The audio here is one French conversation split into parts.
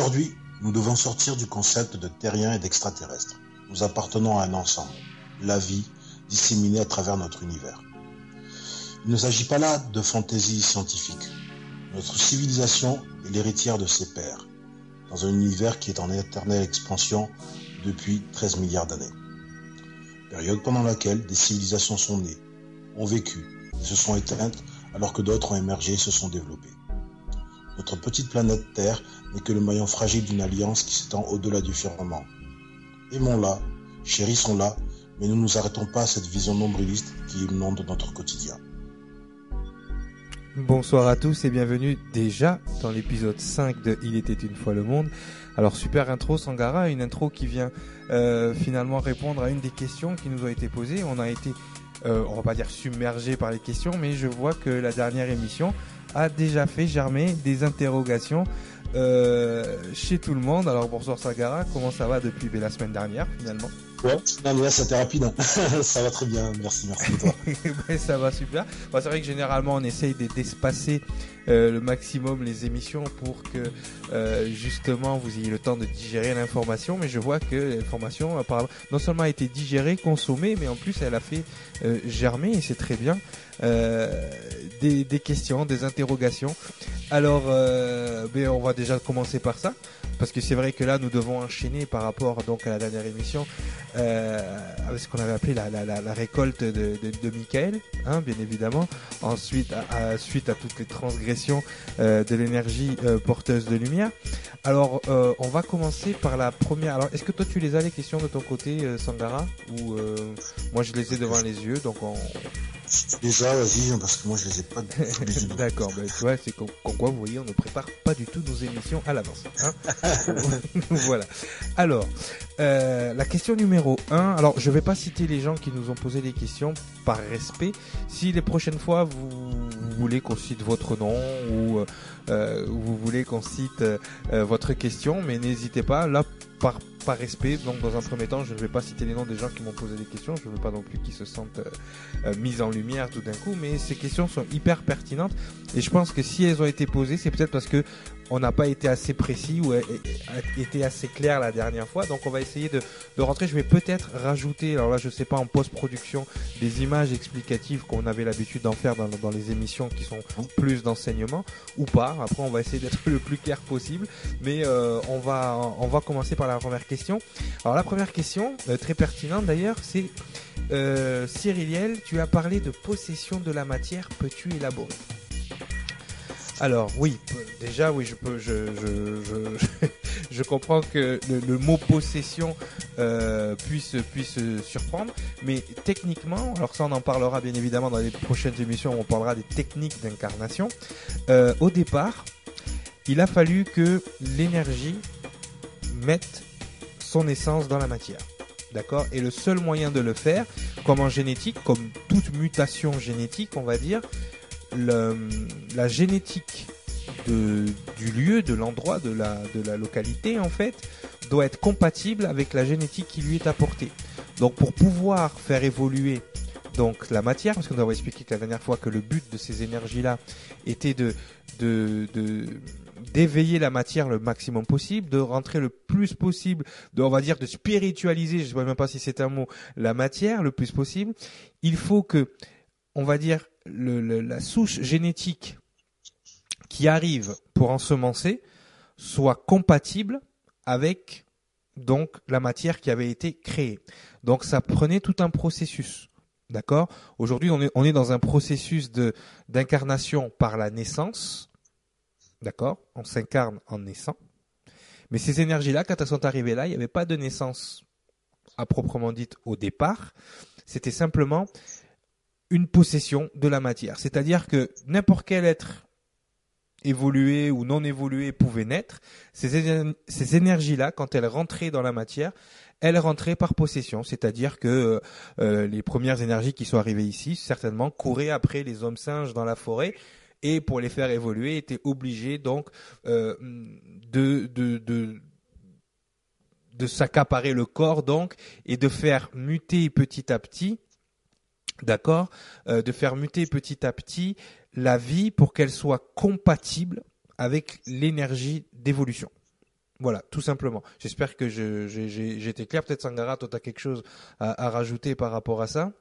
Aujourd'hui, nous devons sortir du concept de terrien et d'extraterrestre. Nous appartenons à un ensemble, la vie, disséminée à travers notre univers. Il ne s'agit pas là de fantaisie scientifique. Notre civilisation est l'héritière de ses pères, dans un univers qui est en éternelle expansion depuis 13 milliards d'années. Période pendant laquelle des civilisations sont nées, ont vécu se sont éteintes alors que d'autres ont émergé et se sont développées. Notre petite planète Terre n'est que le maillon fragile d'une alliance qui s'étend au-delà du firmament. Aimons-la, chérissons-la, mais ne nous arrêtons pas à cette vision nombriliste qui inonde notre quotidien. Bonsoir à tous et bienvenue déjà dans l'épisode 5 de Il était une fois le monde. Alors super intro Sangara, une intro qui vient euh, finalement répondre à une des questions qui nous a été posées. On a été, euh, on va pas dire submergé par les questions, mais je vois que la dernière émission a déjà fait germer des interrogations euh, chez tout le monde. Alors bonsoir Sangara, comment ça va depuis la semaine dernière finalement? Ouais, non mais là rapide. Ça va très bien, merci, merci toi. ça va super. Bon, c'est vrai que généralement on essaye d'espacer euh, le maximum les émissions pour que euh, justement vous ayez le temps de digérer l'information. Mais je vois que l'information apparemment non seulement a été digérée, consommée, mais en plus elle a fait euh, germer et c'est très bien. Euh, des, des, questions, des interrogations. Alors, euh, ben on va déjà commencer par ça parce que c'est vrai que là nous devons enchaîner par rapport donc à la dernière émission euh, ce qu'on avait appelé la, la, la, la récolte de, de, de Michael, hein, bien évidemment. Ensuite, à, à, suite à toutes les transgressions euh, de l'énergie euh, porteuse de lumière. Alors, euh, on va commencer par la première. Alors, est-ce que toi tu les as les questions de ton côté, Sangara, ou moi je les ai devant les yeux, donc on Déjà, vas-y, parce que moi je les ai pas. D'accord, ben, tu vois, c'est comme quoi, vous voyez, on ne prépare pas du tout nos émissions à l'avance. Hein voilà. Alors, euh, la question numéro 1. Alors, je vais pas citer les gens qui nous ont posé des questions par respect. Si les prochaines fois vous, voulez qu'on cite votre nom ou euh, vous voulez qu'on cite euh, votre question, mais n'hésitez pas. Là, par, par respect, donc dans un premier temps, je ne vais pas citer les noms des gens qui m'ont posé des questions. Je ne veux pas non plus qu'ils se sentent euh, euh, mis en lumière tout d'un coup, mais ces questions sont hyper pertinentes et je pense que si elles ont été posées, c'est peut-être parce que on n'a pas été assez précis ou été assez clair la dernière fois. Donc on va essayer de, rentrer. Je vais peut-être rajouter, alors là je sais pas en post-production, des images explicatives qu'on avait l'habitude d'en faire dans, les émissions qui sont plus d'enseignement ou pas. Après on va essayer d'être le plus clair possible, mais euh, on va on va commencer par la première question. Alors la première question, euh, très pertinente d'ailleurs, c'est euh, Cyriliel, tu as parlé de possession de la matière. Peux-tu élaborer? Alors oui, déjà oui, je comprends que le, mot possession euh, puisse puisse surprendre, mais techniquement, alors ça on en parlera bien évidemment dans les prochaines émissions, on parlera des techniques d'incarnation. Euh, au départ, il a fallu que l'énergie mette son essence dans la matière. D'accord? Et le seul moyen de le faire, comme en génétique, comme toute mutation génétique, on va dire, le, la génétique de, du lieu, de l'endroit, de la, de la localité, en fait, doit être compatible avec la génétique qui lui est apportée. Donc, pour pouvoir faire évoluer donc la matière, parce que nous avons expliqué que la dernière fois que le but de ces énergies-là était de, de, de d'éveiller la matière le maximum possible, de rentrer le plus possible, de, on va dire, de spiritualiser, je ne sais même pas si c'est un mot, la matière le plus possible. Il faut que, on va dire, la souche génétique qui arrive pour ensemencer soit compatible avec donc la matière qui avait été créée. Donc ça prenait tout un processus. D'accord? Aujourd'hui, on est, on est dans un processus d'incarnation par la naissance. D'accord? On s'incarne en naissant. Mais ces énergies-là, quand elles sont arrivées là, il n'y avait pas de naissance à proprement dite au départ. C'était simplement une possession de la matière. C'est-à-dire que n'importe quel être évolué ou non évolué pouvait naître. Ces, énergies-là, quand elles rentraient dans la matière, elles rentraient par possession, c'est-à-dire que euh, les premières énergies qui sont arrivées ici, certainement, couraient après les hommes singes dans la forêt et pour les faire évoluer, étaient obligés donc euh, de, de, de de s'accaparer le corps donc et de faire muter petit à petit d'accord, euh, de faire muter petit à petit la vie pour qu'elle soit compatible avec l'énergie d'évolution. Voilà, tout simplement. J'espère que j'ai été clair. Peut-être Sangara, toi, tu as quelque chose à, à, rajouter par rapport à ça?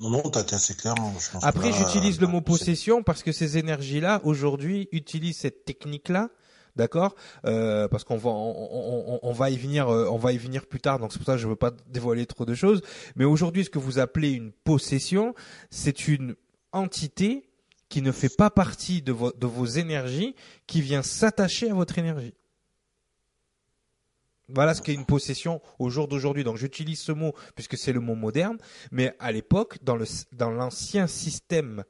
Non, non, t'as été assez clair. Hein, Après, j'utilise le mot possession parce que ces énergies-là, aujourd'hui, utilisent cette technique-là d'accord euh, Parce qu'on va y venir, plus tard. Donc c'est pour ça que je veux pas dévoiler trop de choses. Mais aujourd'hui, ce que vous appelez une possession, c'est une entité qui ne fait pas partie de, vos énergies, qui vient s'attacher à votre énergie. Voilà ce qu'est une possession au jour d'aujourd'hui. Donc j'utilise ce mot puisque c'est le mot moderne, mais à l'époque, dans l'ancien système,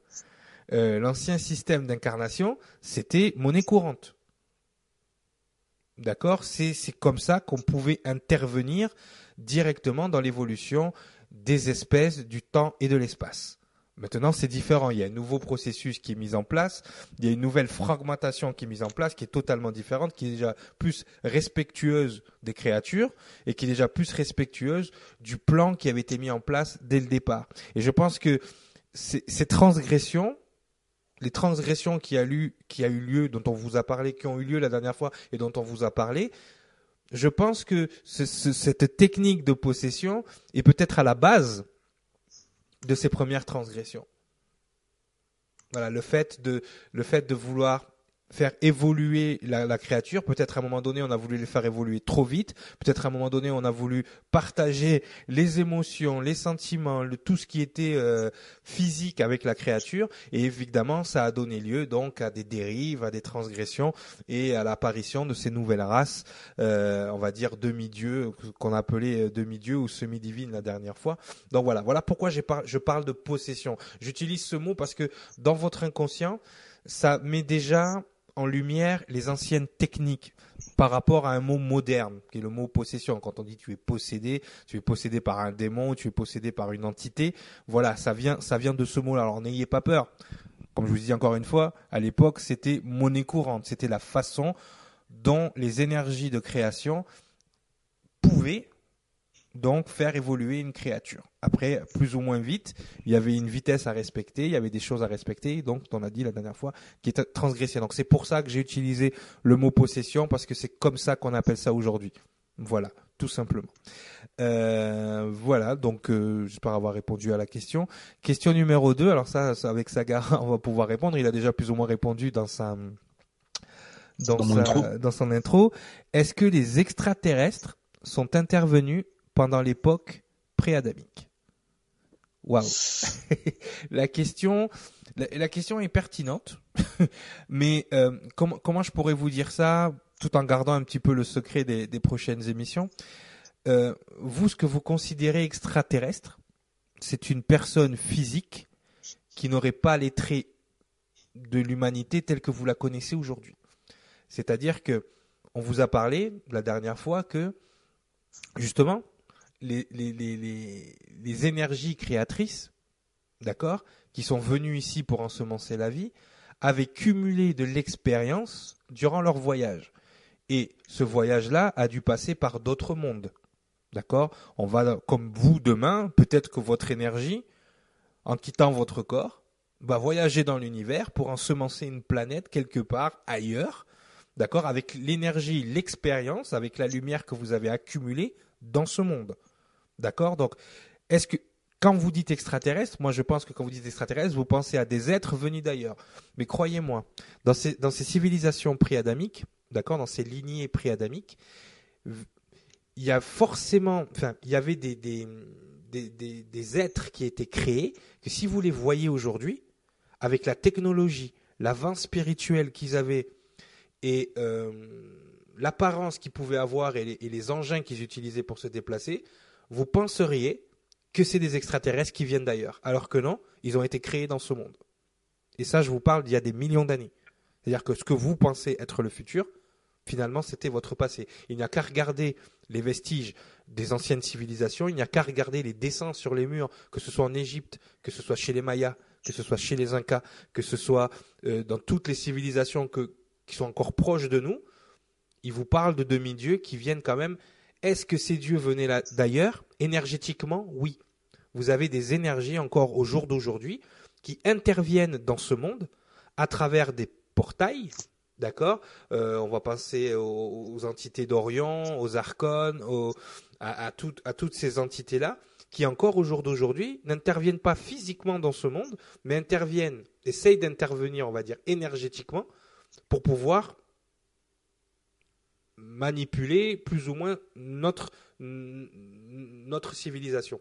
euh, l'ancien système d'incarnation, c'était monnaie courante. D'accord? C'est comme ça qu'on pouvait intervenir directement dans l'évolution des espèces, du temps et de l'espace. Maintenant, c'est différent. Il y a un nouveau processus qui est mis en place. Il y a une nouvelle fragmentation qui est mise en place, qui est totalement différente, qui est déjà plus respectueuse des créatures et qui est déjà plus respectueuse du plan qui avait été mis en place dès le départ. Et je pense que ces transgressions, les transgressions qui a, qui a eu lieu, dont on vous a parlé, qui ont eu lieu la dernière fois et dont on vous a parlé, je pense que cette technique de possession est peut-être à la base de ces premières transgressions. Voilà, le fait de, le fait de vouloir faire évoluer la, créature. Peut-être à un moment donné, on a voulu les faire évoluer trop vite. Peut-être à un moment donné, on a voulu partager les émotions, les sentiments, le, tout ce qui était euh, physique avec la créature. Et évidemment, ça a donné lieu donc à des dérives, à des transgressions et à l'apparition de ces nouvelles races, euh, on va dire demi-dieux, qu'on appelait euh, demi-dieux ou semi-divines la dernière fois. Donc voilà, voilà pourquoi je parle de possession. J'utilise ce mot parce que dans votre inconscient, ça met déjà en lumière les anciennes techniques par rapport à un mot moderne, qui est le mot possession. Quand on dit tu es possédé, tu es possédé par un démon, tu es possédé par une entité, voilà, ça vient, ça vient de ce mot-là. Alors n'ayez pas peur. Comme je vous dis encore une fois, à l'époque, c'était monnaie courante. C'était la façon dont les énergies de création pouvaient donc faire évoluer une créature. Après, plus ou moins vite, il y avait une vitesse à respecter, il y avait des choses à respecter, donc on a dit la dernière fois, qui était transgressée. Donc c'est pour ça que j'ai utilisé le mot possession, parce que c'est comme ça qu'on appelle ça aujourd'hui. Voilà, tout simplement. Euh, voilà, donc euh, j'espère avoir répondu à la question. Question numéro 2, alors ça, avec Saga, on va pouvoir répondre. Il a déjà plus ou moins répondu dans sa dans, dans son intro. Est-ce que les extraterrestres sont intervenus pendant l'époque pré-adamique Waouh. la question, la, question est pertinente, mais euh, comment, comment je pourrais vous dire ça tout en gardant un petit peu le secret des, prochaines émissions? Euh, Vous, ce que vous considérez extraterrestre, c'est une personne physique qui n'aurait pas les traits de l'humanité telle que vous la connaissez aujourd'hui. C'est-à-dire que on vous a parlé la dernière fois que justement les, énergies créatrices, d'accord, qui sont venues ici pour ensemencer la vie, avaient cumulé de l'expérience durant leur voyage. Et ce voyage-là a dû passer par d'autres mondes. D'accord On va, comme vous demain, peut-être que votre énergie, en quittant votre corps, va voyager dans l'univers pour ensemencer une planète quelque part ailleurs. D'accord Avec l'énergie, l'expérience, avec la lumière que vous avez accumulée dans ce monde. D'accord? Donc, est-ce que quand vous dites extraterrestre, moi je pense que quand vous dites extraterrestre, vous pensez à des êtres venus d'ailleurs. Mais croyez-moi, dans ces, dans ces civilisations préadamiques, d'accord, dans ces lignées préadamiques, il y a forcément, enfin, il y avait des, êtres qui étaient créés, que si vous les voyez aujourd'hui, avec la technologie, l'avance spirituel qu'ils avaient et euh, l'apparence qu'ils pouvaient avoir et les engins qu'ils utilisaient pour se déplacer, vous penseriez que c'est des extraterrestres qui viennent d'ailleurs. Alors que non, ils ont été créés dans ce monde. Et ça, je vous parle d'il y a des millions d'années. C'est-à-dire que ce que vous pensez être le futur, finalement, c'était votre passé. Il n'y a qu'à regarder les vestiges des anciennes civilisations, il n'y a qu'à regarder les dessins sur les murs, que ce soit en Égypte, que ce soit chez les Mayas, que ce soit chez les Incas, que ce soit euh, dans toutes les civilisations qui sont encore proches de nous. Ils vous parlent de demi-dieux qui viennent quand même est-ce que ces dieux venaient d'ailleurs? Énergétiquement, oui. Vous avez des énergies encore au jour d'aujourd'hui qui interviennent dans ce monde à travers des portails, D'accord? Euh, On va penser aux, entités d'Orion, aux archons, à, à, à toutes ces entités-là qui encore au jour d'aujourd'hui n'interviennent pas physiquement dans ce monde, mais interviennent, essayent d'intervenir, on va dire, énergétiquement pour pouvoir manipuler plus ou moins notre, notre civilisation.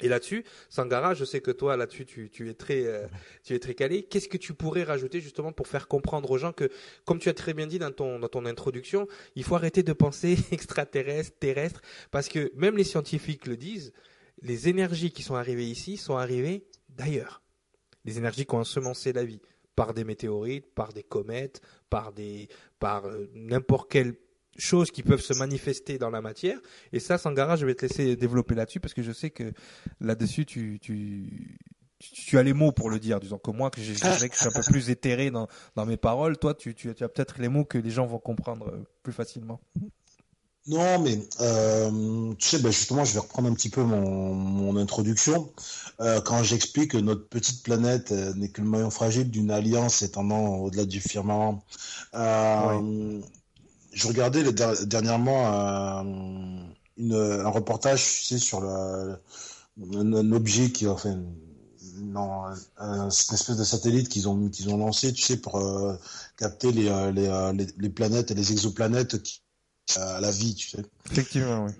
Et là-dessus, Sangara, je sais que toi, là-dessus, tu, tu, es très, euh, tu es très calé. Qu'est-ce que tu pourrais rajouter justement pour faire comprendre aux gens que, comme tu as très bien dit dans ton, dans ton introduction, il faut arrêter de penser extraterrestre, terrestre, parce que même les scientifiques le disent, les énergies qui sont arrivées ici sont arrivées d'ailleurs. Les énergies qui ont ensemencé la vie par des météorites, par des comètes, par par euh, n'importe quelle chose qui peuvent se manifester dans la matière. Et ça, Sangara, je vais te laisser développer là-dessus parce que je sais que là-dessus, tu, tu, tu as les mots pour le dire, disons que moi, que je, dirais que je suis un peu plus éthéré dans, dans mes paroles. Toi, tu, tu, tu as peut-être les mots que les gens vont comprendre euh, plus facilement. Non, mais euh, tu sais, ben justement, je vais reprendre un petit peu mon, mon introduction. Euh, quand j'explique que notre petite planète n'est que le maillon fragile d'une alliance étendant au-delà du firmament. Euh, Je regardais dernièrement euh, une, un reportage, tu sais, sur le, un, objet qui, enfin, non, une espèce de satellite qu'ils ont qu'ils ont lancé, tu sais, pour euh, capter les, les, les, les, planètes et les exoplanètes qui à la vie, tu sais. Effectivement, oui.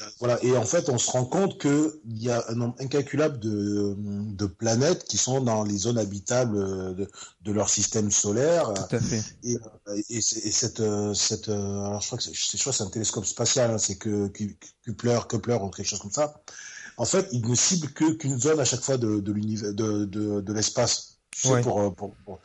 Euh, voilà, et en fait, on se rend compte qu'il y a un nombre incalculable de, de, planètes qui sont dans les zones habitables de, de leur système solaire. Tout à fait. Et, et, cette, cette, alors je crois que c'est un télescope spatial, hein, c'est que Kepler, Kepler ou quelque chose comme ça. En fait, il ne cible que qu'une zone à chaque fois de, de l'univers, de, de, l'espace. pour, pour, pour,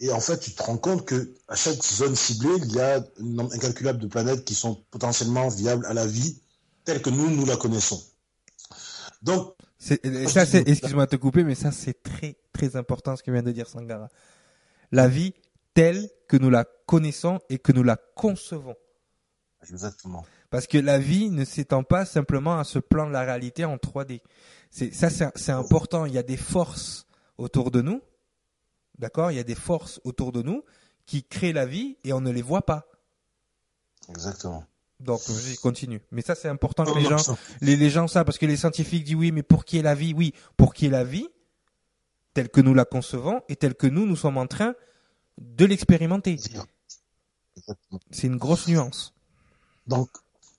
et en fait, tu te rends compte que à chaque zone ciblée, il y a un nombre incalculable de planètes qui sont potentiellement viables à la vie telle que nous, nous la connaissons. Donc, ça, c'est, excuse-moi de te couper, mais ça, c'est très, très important ce que vient de dire Sangara. La vie telle que nous la connaissons et que nous la concevons. Exactement. Parce que la vie ne s'étend pas simplement à ce plan de la réalité en 3D. C'est, ça, c'est important. Il y a des forces autour de nous D'accord? Il y a des forces autour de nous qui créent la vie et on ne les voit pas. Exactement. Donc, je continue. Mais ça, c'est important que les gens, les, les gens ça, parce que les scientifiques disent oui, mais pour qui est la vie Oui, pour qui est la vie, telle que nous la concevons et telle que nous, nous sommes en train de l'expérimenter. C'est une grosse nuance. Donc,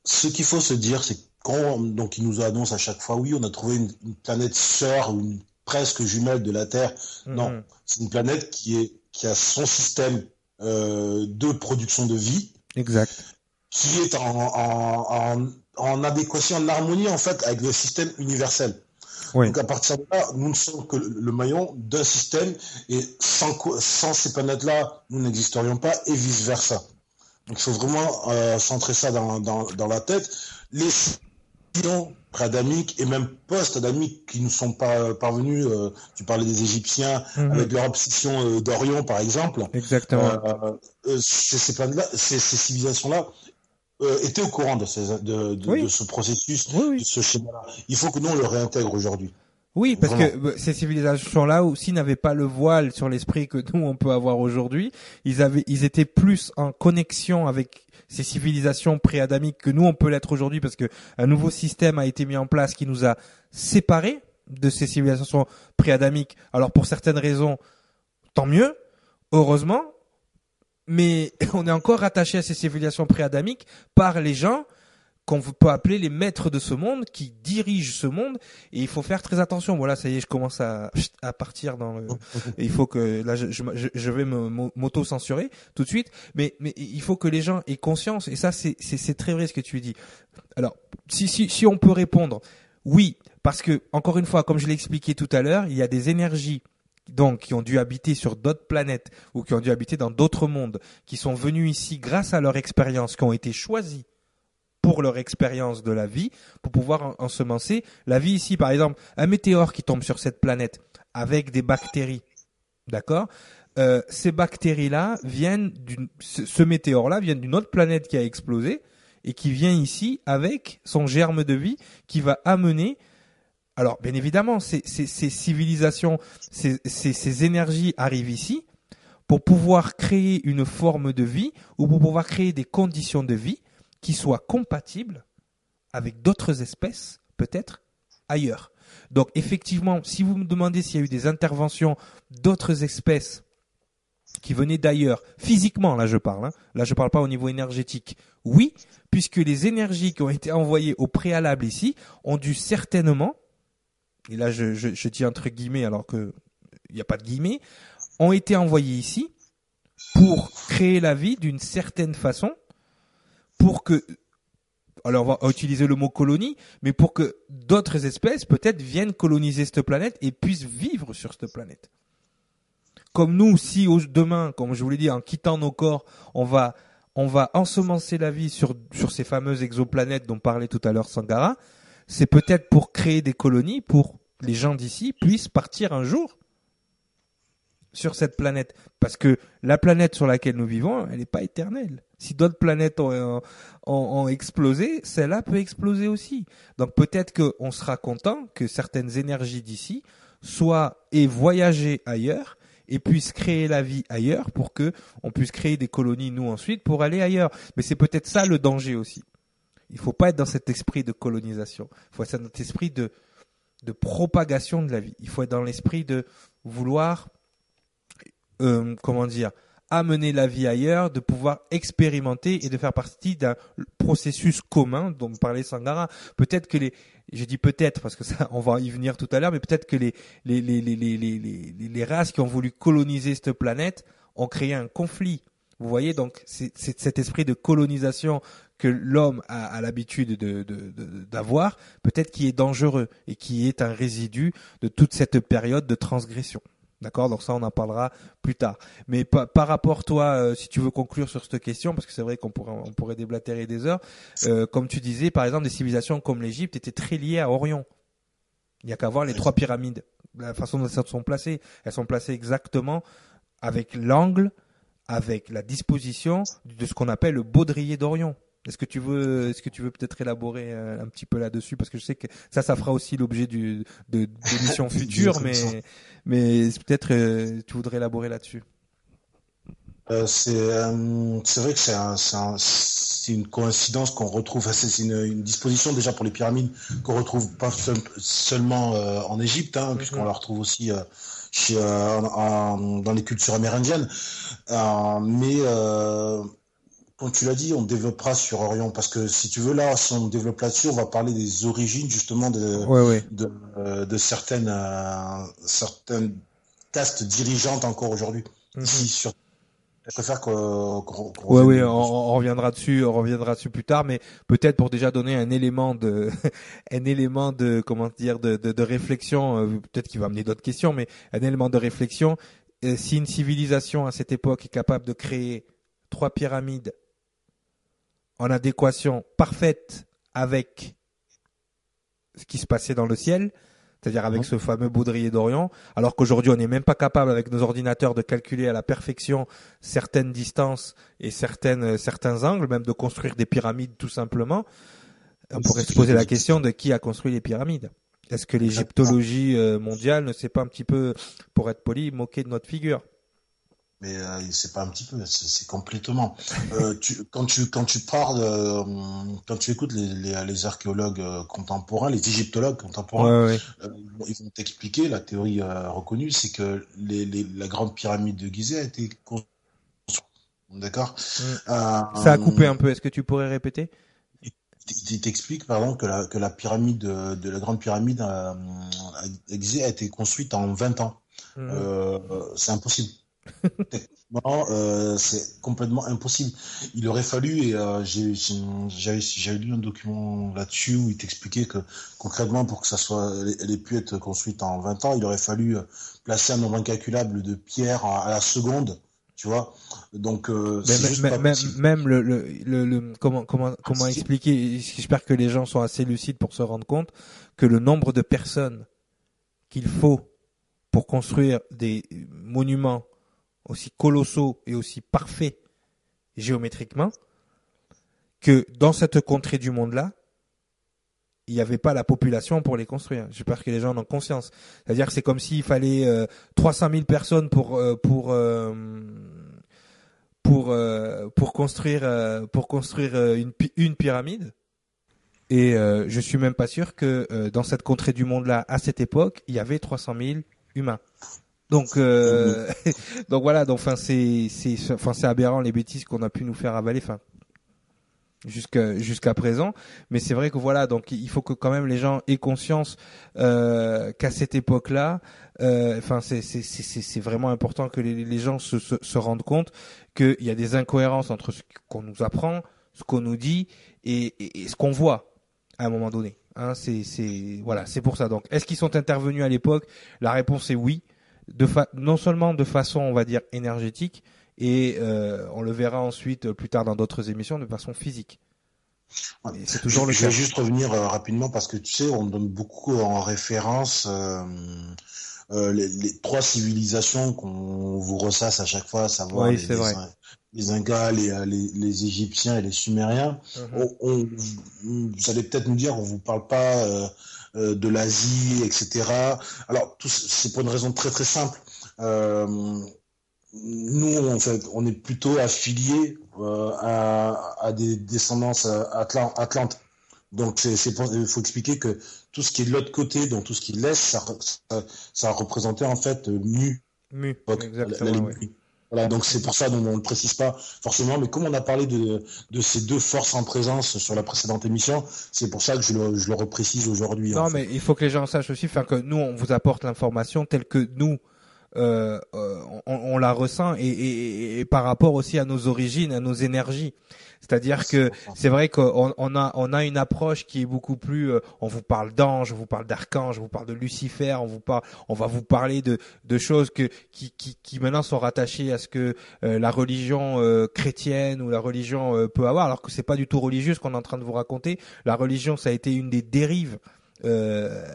ce qu'il faut se dire, c'est quand donc il nous annonce à chaque fois, oui, on a trouvé une, une planète sœur ou une presque jumelle de la Terre. Non, mhm. c'est une planète qui est qui a son système euh, de production de vie. Exact. Qui est en, en, adéquation, en harmonie en fait avec le système universel. Donc à partir de là, nous ne sommes que le maillon d'un système et sans, sans ces planètes-là, nous n'existerions pas et vice versa. Donc il faut vraiment euh, centrer ça dans, dans, dans la tête. Les pré-adamiques et même post-adamiques qui ne sont pas parvenus. Euh, tu parlais des Égyptiens mhm. avec leur obsession euh, d'Orion, par exemple. Exactement. Euh, ces, ces, civilisations-là étaient au courant de, ces, de, de, ce processus, de ce schéma-là. Il faut que nous on le réintègre aujourd'hui. Oui, parce que ces civilisations-là aussi n'avaient pas le voile sur l'esprit que nous on peut avoir aujourd'hui. Ils avaient, ils étaient plus en connexion avec ces civilisations pré-adamiques que nous on peut l'être aujourd'hui parce que un nouveau système a été mis en place qui nous a séparés de ces civilisations pré-adamiques. Alors pour certaines raisons, tant mieux, heureusement, mais on est encore attaché à ces civilisations pré-adamiques par les gens qu'on peut appeler les maîtres de ce monde, qui dirigent ce monde, et il faut faire très attention. Voilà, ça y est, je commence à, à partir dans le... il faut que là, je, je, je vais m'auto-censurer tout de suite, mais, mais il faut que les gens aient conscience, et ça, c'est très vrai ce que tu dis. Alors, si, si, si on peut répondre, oui, parce que, encore une fois, comme je l'ai expliqué tout à l'heure, il y a des énergies donc qui ont dû habiter sur d'autres planètes ou qui ont dû habiter dans d'autres mondes, qui sont venus ici grâce à leur expérience, qui ont été choisis pour leur expérience de la vie, pour pouvoir ensemencer la vie ici. Par exemple, un météore qui tombe sur cette planète avec des bactéries, d'accord euh, Ces bactéries-là viennent d'une, ce, météore-là vient d'une autre planète qui a explosé et qui vient ici avec son germe de vie qui va amener alors, bien évidemment, ces, civilisations, ces, énergies arrivent ici pour pouvoir créer une forme de vie ou pour pouvoir créer des conditions de vie qui soient compatibles avec d'autres espèces, peut-être ailleurs. Donc effectivement, si vous me demandez s'il y a eu des interventions d'autres espèces qui venaient d'ailleurs, physiquement, là je parle, hein, là je parle pas au niveau énergétique, oui, puisque les énergies qui ont été envoyées au préalable ici ont dû certainement, et là je, dis entre guillemets alors que il n'y a pas de guillemets, ont été envoyées ici pour créer la vie d'une certaine façon, pour que alors on va utiliser le mot colonie, mais pour que d'autres espèces peut-être viennent coloniser cette planète et puissent vivre sur cette planète. Comme nous, si demain, comme je vous l'ai dit, en quittant nos corps, on va on va ensemencer la vie sur sur ces fameuses exoplanètes dont parlait tout à l'heure Sangara, c'est peut-être pour créer des colonies pour les gens d'ici puissent partir un jour sur cette planète. Parce que la planète sur laquelle nous vivons, elle n'est pas éternelle. Si d'autres planètes ont, ont, explosé, celle-là peut exploser aussi. Donc peut-être qu'on sera content que certaines énergies d'ici soient et voyager ailleurs et puissent créer la vie ailleurs pour que on puisse créer des colonies nous ensuite pour aller ailleurs. Mais c'est peut-être ça le danger aussi. Il faut pas être dans cet esprit de colonisation. Il faut être dans cet esprit de propagation de la vie. Il faut être dans l'esprit de vouloir euh, comment dire, amener la vie ailleurs, de pouvoir expérimenter et de faire partie d'un processus commun dont parlait Sangara. Peut-être que les, je dis peut-être parce que ça, on va y venir tout à l'heure, mais peut-être que les, les, les, les, les, les races qui ont voulu coloniser cette planète ont créé un conflit. Vous voyez, donc c'est cet esprit de colonisation que l'homme a, a l'habitude de, d'avoir, peut-être qui est dangereux et qui est un résidu de toute cette période de transgression. D'accord? Donc ça, on en parlera plus tard. Mais par rapport, toi, euh, si tu veux conclure sur cette question, parce que c'est vrai qu'on pourrait, on pourrait déblatérer des heures, euh, comme tu disais, par exemple, des civilisations comme l'Égypte étaient très liées à Orion. Il n'y a qu'à voir les trois pyramides, la façon dont elles sont placées. Elles sont placées exactement avec l'angle, avec la disposition de ce qu'on appelle le baudrier d'Orion. Est-ce que tu veux, est-ce que tu veux peut-être élaborer euh, un petit peu là-dessus? Parce que je sais que ça, ça fera aussi l'objet du de d'émissions futures, mais mais peut-être euh, tu voudrais élaborer là-dessus. Euh, c'est euh, c'est vrai que c'est un, un, une coïncidence qu'on retrouve, c'est une, une, disposition déjà pour les pyramides qu'on retrouve pas seulement euh, en Égypte, hein, puisqu'on la retrouve aussi chez, dans les cultures amérindiennes, mais comme tu l'as dit, on développera sur Orion parce que si tu veux là, si on développe là-dessus, on va parler des origines justement de de, euh, de, certaines euh, certaines castes dirigeantes encore aujourd'hui. Mhm. sur je préfère qu'on. ouais, oui, on, reviendra dessus, on reviendra dessus plus tard, mais peut-être pour déjà donner un élément de, un élément de, comment dire, de, de, de réflexion. Euh, peut-être qu'il va amener d'autres questions, mais un élément de réflexion. si une civilisation à cette époque est capable de créer trois pyramides en adéquation parfaite avec ce qui se passait dans le ciel, c'est-à-dire avec ce fameux baudrier d'Orient, alors qu'aujourd'hui on n'est même pas capable avec nos ordinateurs de calculer à la perfection certaines distances et certaines, certains angles, même de construire des pyramides tout simplement. On pourrait se poser la question de qui a construit les pyramides. Est-ce que l'égyptologie euh, mondiale ne s'est pas un petit peu, pour être poli, moqué de notre figure? Mais euh, c'est pas un petit peu, c'est complètement. Euh, tu, quand tu quand tu parles, euh, quand tu écoutes les, les, les archéologues euh, contemporains, les égyptologues contemporains, ouais, euh, ils vont t'expliquer la théorie reconnue, c'est que les, les, la grande pyramide de Gizeh a été construite. D'accord? Ça a coupé un peu. Est-ce que tu pourrais répéter? Il t'explique pardon que la que la pyramide de, la grande pyramide à, à Gizeh a été construite en 20 ans. Mm. Euh, c'est impossible. Techniquement, euh, c'est complètement impossible. Il aurait fallu, et euh, j'avais lu un document là-dessus où il t'expliquait que concrètement, pour que ça soit, elle ait pu être construite en 20 ans, il aurait fallu euh, placer un nombre incalculable de pierres à, la seconde. Tu vois, donc euh, même, même, le, le, le, comment comment comment expliquer? J'espère que les gens sont assez lucides pour se rendre compte que le nombre de personnes qu'il faut pour construire des monuments aussi colossaux et aussi parfaits géométriquement, que dans cette contrée du monde-là, il n'y avait pas la population pour les construire. J'espère que les gens en ont conscience. C'est-à-dire que c'est comme s'il fallait 300 000 personnes pour construire une pyramide. Et je suis même pas sûr que dans cette contrée du monde là à cette époque, il y avait 300 000 humains. Donc, euh, donc voilà, donc enfin c'est c'est enfin c'est aberrant les bêtises qu'on a pu nous faire avaler, enfin jusqu'à jusqu'à présent. Mais c'est vrai que voilà, donc il faut que quand même les gens aient conscience euh, qu'à cette époque-là, euh, enfin c'est c'est c'est c'est vraiment important que les, les gens se, se, se rendent compte qu'il y a des incohérences entre ce qu'on nous apprend, ce qu'on nous dit et, et, et ce qu'on voit à un moment donné. Hein, c'est c'est voilà, c'est pour ça. Donc, est-ce qu'ils sont intervenus à l'époque? La réponse est oui de non seulement de façon, on va dire, énergétique, et euh, on le verra ensuite euh, plus tard dans d'autres émissions de façon physique. C'est toujours le Je vais juste revenir euh, rapidement parce que tu sais, on donne beaucoup en référence les, trois civilisations qu'on vous ressasse à chaque fois, à savoir les, vrai. les, Incas, les, les, Égyptiens et les Sumériens. Mhm. vous allez peut-être nous dire, on vous parle pas euh, de l'Asie, etc. Alors, c'est pour une raison très très simple. Euh, nous, en fait, on est plutôt affiliés euh, à, des descendances atlantes. Donc, il faut expliquer que tout ce qui est de l'autre côté, donc tout ce qui laisse, ça, ça, ça représentait en fait mu. Mu, exactement. Voilà, donc c'est pour ça qu'on on ne le précise pas forcément, mais comme on a parlé de, de ces deux forces en présence sur la précédente émission, c'est pour ça que je le, je le reprécise aujourd'hui. Non, mais il faut que les gens sachent aussi, enfin que nous on vous apporte l'information telle que nous euh, euh on, on, la ressent et, et, et, par rapport aussi à nos origines, à nos énergies. C'est-à-dire que c'est vrai qu'on on a on a une approche qui est beaucoup plus. Euh, on vous parle d'ange, on vous parle d'archange, on vous parle de Lucifer, on vous parle, on va vous parler de de choses que qui qui, qui maintenant sont rattachées à ce que euh, la religion euh, chrétienne ou la religion peut avoir, alors que c'est pas du tout religieux ce qu'on est en train de vous raconter. La religion, ça a été une des dérives euh,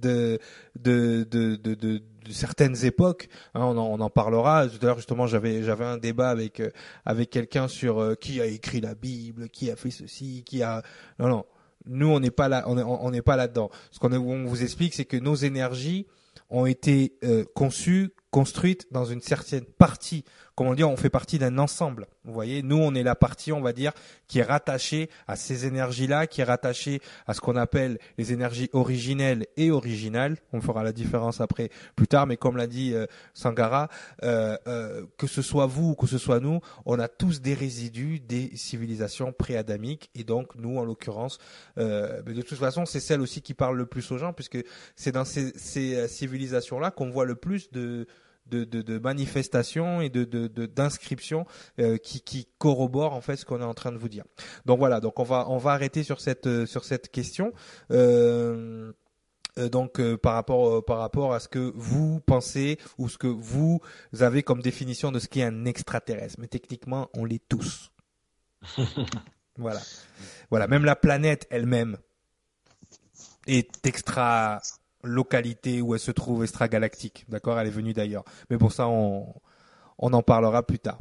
de, de, de, de, de, certaines époques. Hein, on, en, parlera. Tout à l'heure, justement, j'avais j'avais un débat avec euh, avec quelqu'un sur euh, qui a écrit la Bible, qui a fait ceci, qui a non non. Nous, on n'est pas là, on n'est pas là-dedans. Ce qu'on vous explique, c'est que nos énergies ont été conçues, construites dans une certaine partie comme on dit, on fait partie d'un ensemble. Vous voyez, nous, on est la partie, on va dire, qui est rattachée à ces énergies-là, qui est rattachée à ce qu'on appelle les énergies originelles et originales. On fera la différence après, plus tard, mais comme l'a dit euh, Sangara, euh, euh, que ce soit vous ou que ce soit nous, on a tous des résidus des civilisations pré-adamiques, et donc nous, en l'occurrence, mais de toute façon, c'est celle aussi qui parle le plus aux gens, puisque c'est dans ces, ces civilisations-là qu'on voit le plus de de, de, de manifestations et de d'inscriptions euh, qui, qui corroborent en fait ce qu'on est en train de vous dire. Donc voilà, donc on va on va arrêter sur cette euh, sur cette question. Euh, donc par rapport par rapport à ce que vous pensez ou ce que vous avez comme définition de ce qu'est un extraterrestre. Mais techniquement, on l'est tous. voilà, voilà. Même la planète elle-même est extra localité où elle se trouve extragalactique. D'accord Elle est venue d'ailleurs. Mais bon, ça, on, on en parlera plus tard.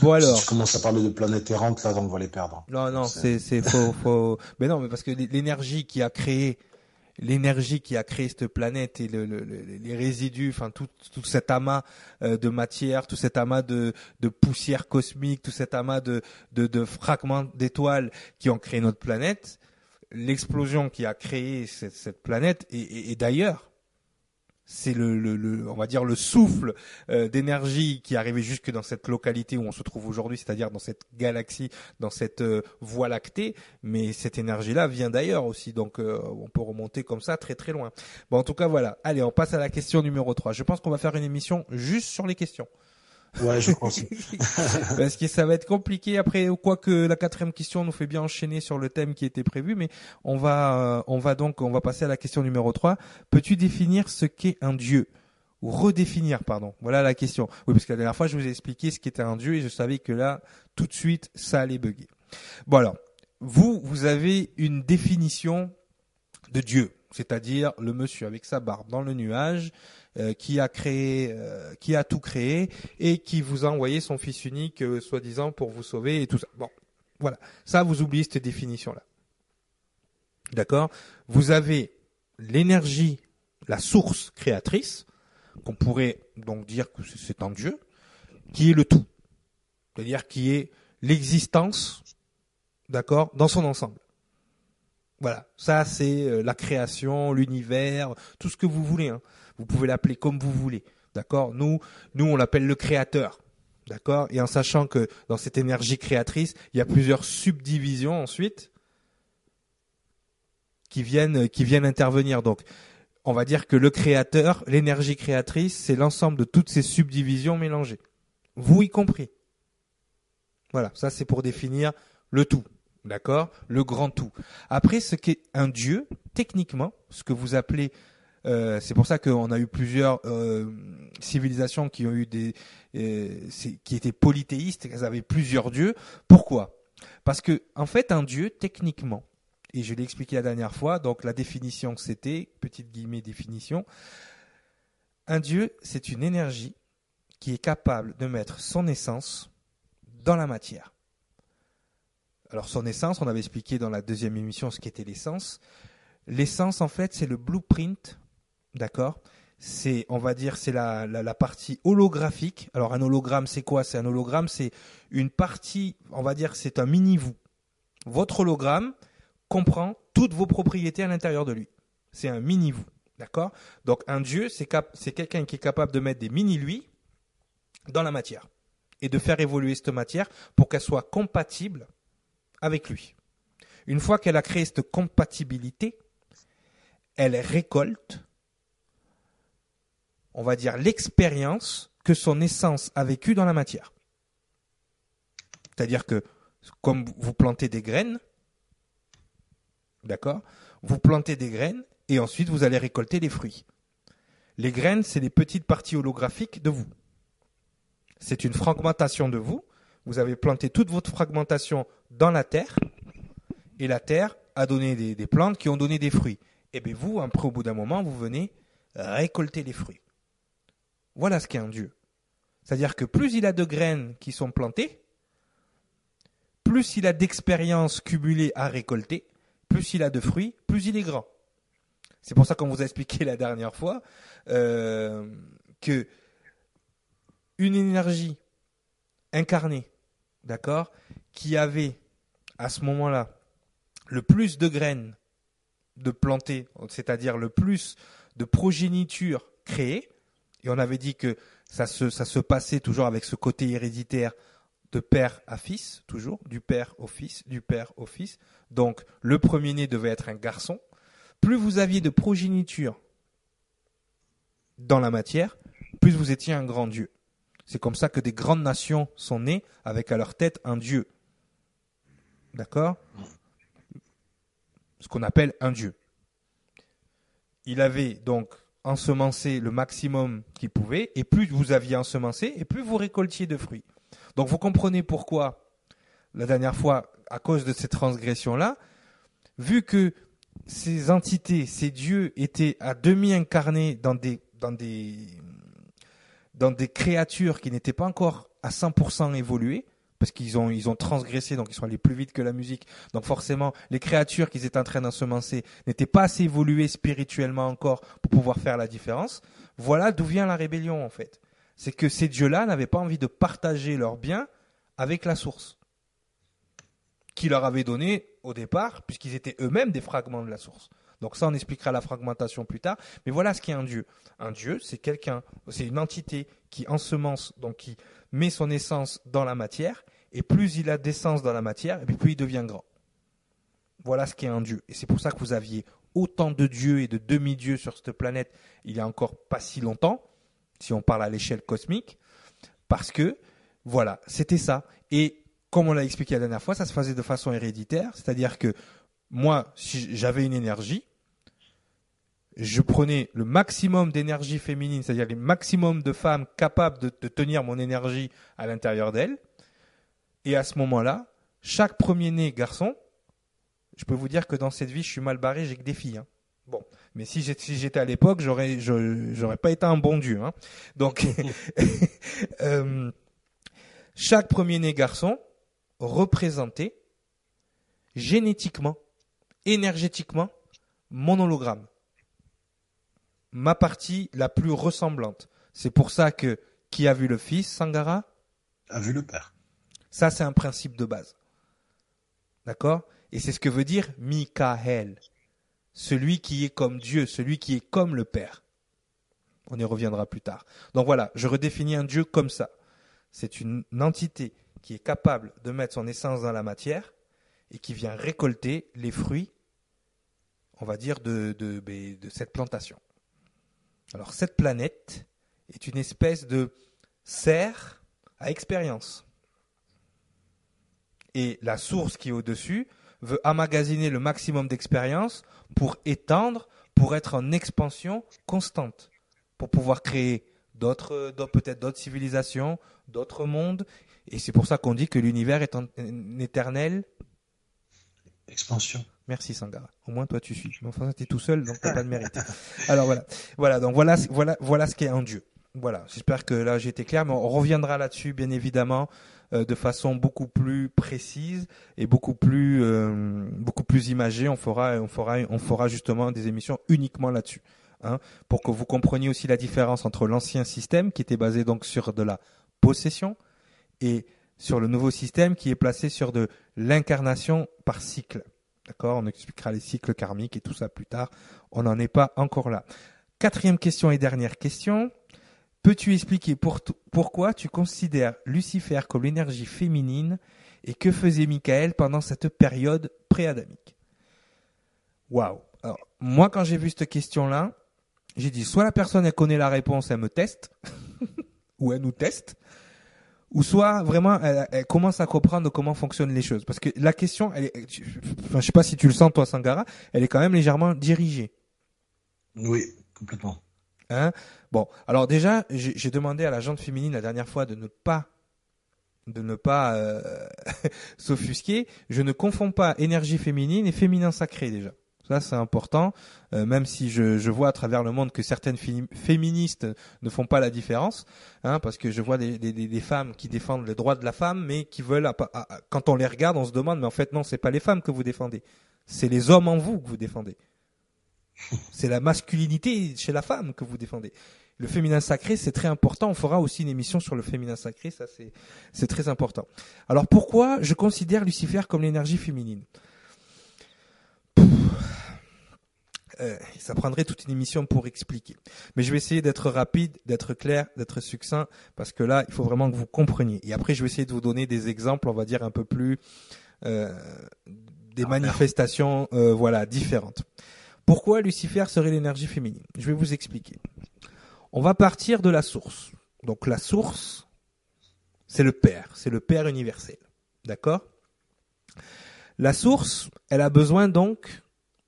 Bon alors. Si je commence à parler de planète errante, là, on va les perdre. Non, non, c'est, c'est faux, faux. Mais non, mais parce que l'énergie qui a créé, l'énergie qui a créé cette planète et le, les résidus, enfin tout, tout cet amas euh, de matière, tout cet amas de, de poussière cosmique, tout cet amas de, de, de fragments d'étoiles qui ont créé notre planète, l'explosion qui a créé cette, planète et, d'ailleurs c'est le, on va dire le souffle euh, d'énergie qui est arrivé jusque dans cette localité où on se trouve aujourd'hui, c'est-à-dire dans cette galaxie, dans cette euh, voie lactée. Mais cette énergie-là vient d'ailleurs aussi, donc euh, on peut remonter comme ça très très loin. Bon, en tout cas voilà. Allez, on passe à la question numéro 3. Je pense qu'on va faire une émission juste sur les questions. Ouais, je pense. Parce que ça va être compliqué après, quoique la quatrième question nous fait bien enchaîner sur le thème qui était prévu, mais on va, euh, on va donc, on va passer à la question numéro 3. Peux-tu définir ce qu'est un dieu? Ou redéfinir, pardon. Voilà la question. Oui, parce que la dernière fois, je vous ai expliqué ce qu'était un dieu et je savais que là, tout de suite, ça allait bugger. Bon alors, vous, vous avez une définition de Dieu, c'est-à-dire le monsieur avec sa barbe dans le nuage, euh, qui a créé, euh, qui a tout créé et qui vous a envoyé son fils unique, euh, soi-disant pour vous sauver et tout ça. Bon, voilà. Ça, vous oubliez cette définition-là. D'accord? Vous avez l'énergie, la source créatrice, qu'on pourrait donc dire que c'est un Dieu, qui est le tout. C'est-à-dire qui est l'existence, d'accord, dans son ensemble. Voilà, ça c'est euh, la création, l'univers, tout ce que vous voulez. Hein. Vous pouvez l'appeler comme vous voulez, d'accord? Nous, nous on l'appelle le créateur, d'accord? Et en sachant que dans cette énergie créatrice, il y a plusieurs subdivisions ensuite qui viennent qui viennent intervenir. Donc, on va dire que le créateur, l'énergie créatrice, c'est l'ensemble de toutes ces subdivisions mélangées, vous y compris. Voilà, ça c'est pour définir le tout. D'accord? Le grand tout. Après, ce qu'est un Dieu, techniquement, ce que vous appelez, euh, c'est pour ça qu'on a eu plusieurs euh, civilisations qui ont eu des, euh, qui étaient polythéistes, elles avaient plusieurs dieux. Pourquoi? Parce que, en fait, un Dieu, techniquement, et je l'ai expliqué la dernière fois, donc la définition c'était, petite guillemets définition, un Dieu, c'est une énergie qui est capable de mettre son essence dans la matière. Alors son essence, on avait expliqué dans la deuxième émission ce qu'était l'essence. L'essence, en fait, c'est le blueprint, d'accord C'est, on va dire, c'est la, la, partie holographique. Alors un hologramme, c'est quoi? C'est un hologramme, c'est une partie, on va dire, c'est un mini-vous. Votre hologramme comprend toutes vos propriétés à l'intérieur de lui. C'est un mini-vous, d'accord? Donc un dieu, c'est, c'est quelqu'un qui est capable de mettre des mini-lui dans la matière et de faire évoluer cette matière pour qu'elle soit compatible avec lui. Une fois qu'elle a créé cette compatibilité, elle récolte, on va dire, l'expérience que son essence a vécue dans la matière. C'est-à-dire que, comme vous plantez des graines, d'accord Vous plantez des graines et ensuite vous allez récolter les fruits. Les graines, c'est les petites parties holographiques de vous. C'est une fragmentation de vous. Vous avez planté toute votre fragmentation dans la terre, et la terre a donné des, plantes qui ont donné des fruits. Et bien vous, après, au bout d'un moment, vous venez récolter les fruits. Voilà ce qu'est un Dieu. C'est-à-dire que plus il a de graines qui sont plantées, plus il a d'expériences cumulées à récolter, plus il a de fruits, plus il est grand. C'est pour ça qu'on vous a expliqué la dernière fois euh, que une énergie incarnée, d'accord, qui avait à ce moment-là le plus de graines de planter, c'est-à-dire le plus de progéniture créée, et on avait dit que ça se, ça se passait toujours avec ce côté héréditaire de père à fils, toujours, du père au fils, du père au fils. Donc le premier-né devait être un garçon. Plus vous aviez de progéniture dans la matière, plus vous étiez un grand Dieu. C'est comme ça que des grandes nations sont nées avec à leur tête un Dieu. D'accord? Ce qu'on appelle un Dieu. Il avait donc ensemencé le maximum qu'il pouvait, et plus vous aviez ensemencé, et plus vous récoltiez de fruits. Donc vous comprenez pourquoi, la dernière fois, à cause de ces transgressions-là, vu que ces entités, ces dieux étaient à demi incarnés dans des, dans des, dans des créatures qui n'étaient pas encore à 100% évoluées, parce qu'ils ont, ils ont transgressé, donc ils sont allés plus vite que la musique. Donc forcément, les créatures qu'ils étaient en train d'ensemencer n'étaient pas assez évoluées spirituellement encore pour pouvoir faire la différence. Voilà d'où vient la rébellion en fait. C'est que ces dieux-là n'avaient pas envie de partager leurs biens avec la source, qui leur avait donné au départ, puisqu'ils étaient eux-mêmes des fragments de la source. Donc ça, on expliquera la fragmentation plus tard. Mais voilà ce qu'est un dieu. Un dieu, c'est quelqu'un, c'est une entité qui ensemence, donc qui met son essence dans la matière, et plus il a d'essence dans la matière, et plus il devient grand. Voilà ce qu'est un dieu. Et c'est pour ça que vous aviez autant de dieux et de demi-dieux sur cette planète il y a encore pas si longtemps, si on parle à l'échelle cosmique, parce que, voilà, c'était ça. Et comme on l'a expliqué la dernière fois, ça se faisait de façon héréditaire, c'est-à-dire que moi, si j'avais une énergie, je prenais le maximum d'énergie féminine, c'est-à-dire le maximum de femmes capables de, tenir mon énergie à l'intérieur d'elles. Et à ce moment-là, chaque premier-né garçon, je peux vous dire que dans cette vie, je suis mal barré, j'ai que des filles. Hein. Bon, mais si j'étais à l'époque, j'aurais, j'aurais pas été un bon dieu. Hein. Donc, euh, chaque premier-né garçon représentait génétiquement énergétiquement mon hologramme. Ma partie la plus ressemblante. C'est pour ça que qui a vu le Fils, Sangara A vu le Père. Ça, c'est un principe de base. D'accord? Et c'est ce que veut dire Michael. Celui qui est comme Dieu, celui qui est comme le Père. On y reviendra plus tard. Donc voilà, je redéfinis un Dieu comme ça. C'est une entité qui est capable de mettre son essence dans la matière et qui vient récolter les fruits, on va dire, de, de, de cette plantation. Alors cette planète est une espèce de serre à expérience. Et la source qui est au-dessus veut emmagasiner le maximum d'expérience pour étendre, pour être en expansion constante, pour pouvoir créer d'autres, peut-être d'autres civilisations, d'autres mondes. Et c'est pour ça qu'on dit que l'univers est en, éternelle expansion. Merci Sangara. Au moins toi tu suis. Mais enfin es tout seul donc t'as pas de mérite. Alors voilà, voilà donc voilà voilà voilà ce qu'est un dieu. Voilà, j'espère que là j'ai été clair, mais on reviendra là-dessus bien évidemment euh, de façon beaucoup plus précise et beaucoup plus euh, beaucoup plus imagée. On fera on fera on fera justement des émissions uniquement là-dessus. Hein, pour que vous compreniez aussi la différence entre l'ancien système qui était basé donc sur de la possession et sur le nouveau système qui est placé sur de l'incarnation par cycle. D'accord On expliquera les cycles karmiques et tout ça plus tard. On n'en est pas encore là. Quatrième question et dernière question. Peux-tu expliquer pourquoi tu considères Lucifer comme l'énergie féminine et que faisait Michael pendant cette période pré-adamique? Waouh Alors, moi, quand j'ai vu cette question-là, j'ai dit soit la personne connaît la réponse, elle me teste, ou elle nous teste, ou soit vraiment elle, commence à comprendre comment fonctionnent les choses. Parce que la question, elle est, enfin, je sais pas si tu le sens toi, Sangara, elle est quand même légèrement dirigée. Oui, complètement. Hein? Bon, alors déjà, j'ai demandé à la jante féminine la dernière fois de ne pas de ne pas euh, s'offusquer. Je ne confonds pas énergie féminine et féminin sacré déjà. Ça, c'est important, euh, même si je, vois à travers le monde que certaines féministes ne font pas la différence, hein, parce que je vois des, femmes qui défendent les droits de la femme, mais qui veulent, quand on les regarde, on se demande, mais en fait non, c'est pas les femmes que vous défendez, c'est les hommes en vous que vous défendez. C'est la masculinité chez la femme que vous défendez. Le féminin sacré, c'est très important. On fera aussi une émission sur le féminin sacré, ça c'est très important. Alors pourquoi je considère Lucifer comme l'énergie féminine? Euh, ça prendrait toute une émission pour expliquer. Mais je vais essayer d'être rapide, d'être clair, d'être succinct, parce que là, il faut vraiment que vous compreniez. Et après, je vais essayer de vous donner des exemples, on va dire un peu plus euh, des ah, manifestations, euh, voilà, différentes. Pourquoi Lucifer serait l'énergie féminine? Je vais vous expliquer. On va partir de la source. Donc la source, c'est le Père, c'est le Père universel. D'accord? La source, elle a besoin donc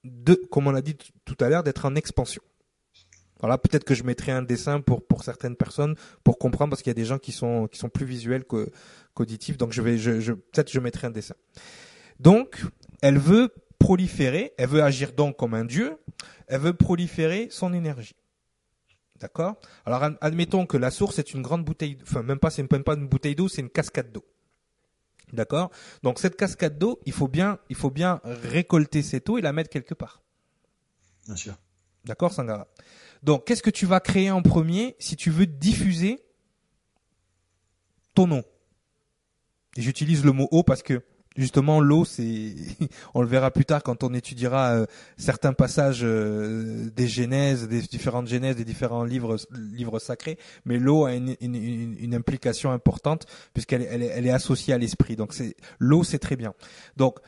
de, comme on l'a dit tout à l'heure, d'être en expansion. Voilà, peut-être que je mettrai un dessin pour pour certaines personnes pour comprendre parce qu'il y a des gens qui sont qui sont plus visuels qu'auditifs. Donc je vais je, je peut-être je mettrai un dessin. Donc elle veut proliférer, elle veut agir donc comme un dieu, elle veut proliférer son énergie. D'accord? Alors admettons que la source est une grande bouteille, enfin même pas, c'est même pas une bouteille d'eau, c'est une cascade d'eau. D'accord? Donc cette cascade d'eau, il faut bien, il faut bien récolter cette eau et la mettre quelque part. Bien sûr. D'accord, Sangara? Donc qu'est-ce que tu vas créer en premier si tu veux diffuser ton eau? Et j'utilise le mot eau parce que Justement, l'eau, c'est, on le verra plus tard quand on étudiera euh, certains passages euh, des Genèses, des différentes Genèses, des différents livres, livres sacrés. Mais l'eau a une, une, une, implication importante puisqu'elle elle, elle est associée à l'esprit. Donc c'est l'eau, c'est très bien. Donc,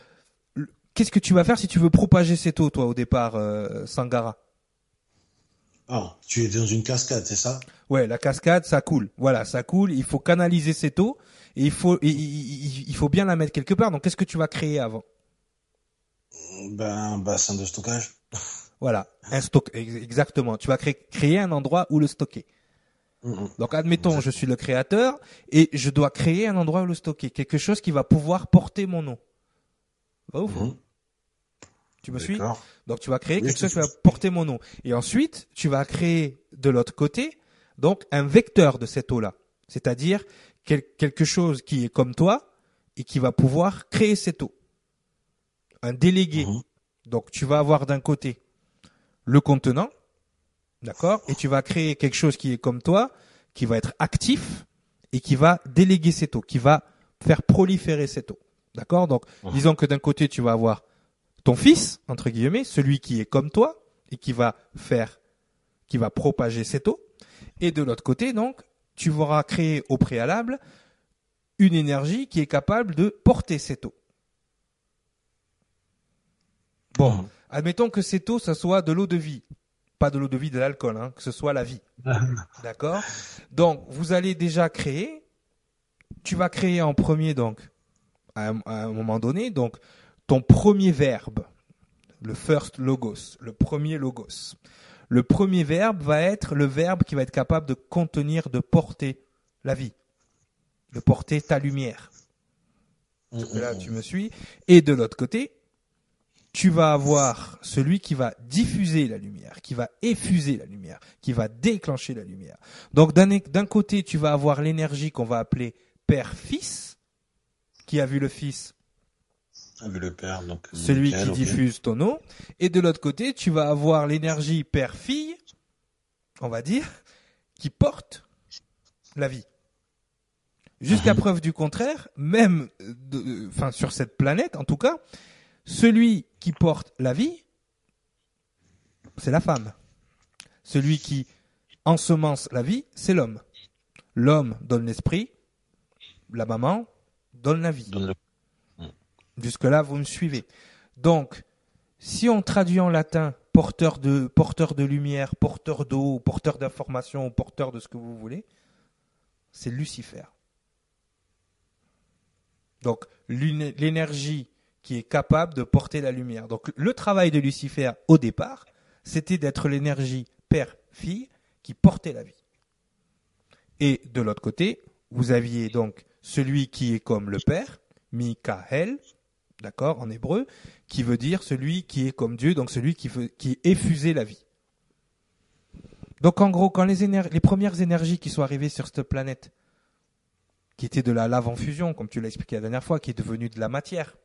qu'est-ce que tu vas faire si tu veux propager cette eau, toi, au départ, euh, Sangara? Ah, tu es dans une cascade, c'est ça? Ouais, la cascade, ça coule. Voilà, ça coule. Il faut canaliser cette eau et il faut, il, faut bien la mettre quelque part. Donc, qu'est-ce que tu vas créer avant? Ben, un bassin de stockage. Voilà, un stock, exactement. Tu vas créer, créer un endroit où le stocker. Donc, admettons, je suis le créateur et je dois créer un endroit où le stocker, quelque chose qui va pouvoir porter mon eau. Va ouf. Mm-hmm. Tu me suis? Donc, tu vas créer quelque chose qui va porter mon eau. Et ensuite, tu vas créer de l'autre côté, donc un vecteur de cette eau-là. C'est-à-dire quelque chose qui est comme toi et qui va pouvoir créer cette eau. Un délégué. Mhm. Donc tu vas avoir d'un côté le contenant, d'accord, et tu vas créer quelque chose qui est comme toi, qui va être actif et qui va déléguer cette eau, qui va faire proliférer cette eau. D'accord Donc, disons que d'un côté, tu vas avoir ton fils, entre guillemets, celui qui est comme toi et qui va faire, qui va propager cette eau. Et de l'autre côté, donc, tu auras créé au préalable une énergie qui est capable de porter cette eau. Bon, admettons que cette eau, ça soit de l'eau de vie. Pas de l'eau de vie, de l'alcool, hein, que ce soit la vie. D'accord? Donc, vous allez déjà créer, tu vas créer en premier, donc, à un, à un moment donné, donc, ton premier verbe, le first logos, le premier logos. Le premier verbe va être le verbe qui va être capable de contenir, de porter la vie, de porter ta lumière. Là, tu me suis. Et de l'autre côté, tu vas avoir celui qui va diffuser la lumière, qui va effuser la lumière, qui va déclencher la lumière. Donc d'un côté, tu vas avoir l'énergie qu'on va appeler Père-Fils, qui a vu le Fils, vu le père, donc. celui qui diffuse ton eau. Et de l'autre côté, tu vas avoir l'énergie Père-Fille, on va dire, qui porte la vie. Jusqu'à Mhm. preuve du contraire, même, enfin sur cette planète en tout cas, celui qui porte la vie, c'est la femme. Celui qui ensemence la vie, c'est l'homme. L'homme donne l'esprit, la maman donne la vie. Donne le- Jusque-là, vous me suivez. Donc, si on traduit en latin porteur de, lumière, porteur d'eau, porteur d'information, porteur de ce que vous voulez, c'est Lucifer. Donc, l'énergie qui est capable de porter la lumière. Donc, le travail de Lucifer, au départ, c'était d'être l'énergie père-fille qui portait la vie. Et de l'autre côté, vous aviez donc celui qui est comme le père, Michael, d'accord, en hébreu, qui veut dire celui qui est comme Dieu, donc celui qui, veut, qui effusait la vie. Donc en gros, quand les, premières énergies qui sont arrivées sur cette planète, qui étaient de la lave en fusion, comme tu l'as expliqué la dernière fois, qui est devenue de la matière,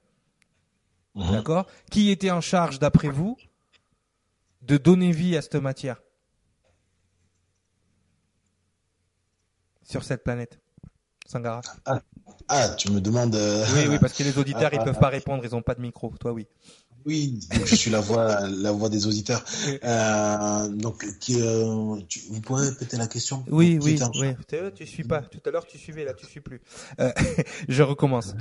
Mhm. d'accord, qui était en charge, d'après vous, de donner vie à cette matière sur cette planète Sangara? Ah, tu me demandes. euh, Oui, oui, parce que les auditeurs, ils peuvent pas répondre, ils ont pas de micro. Toi, oui. Oui, je suis la voix, la voix des auditeurs. Euh, donc, euh, tu- vous pouvez répéter la question? Oui, oui, oui. Tu, suis pas. Tout à l'heure, tu suivais, là, tu suis plus. Euh, je recommence.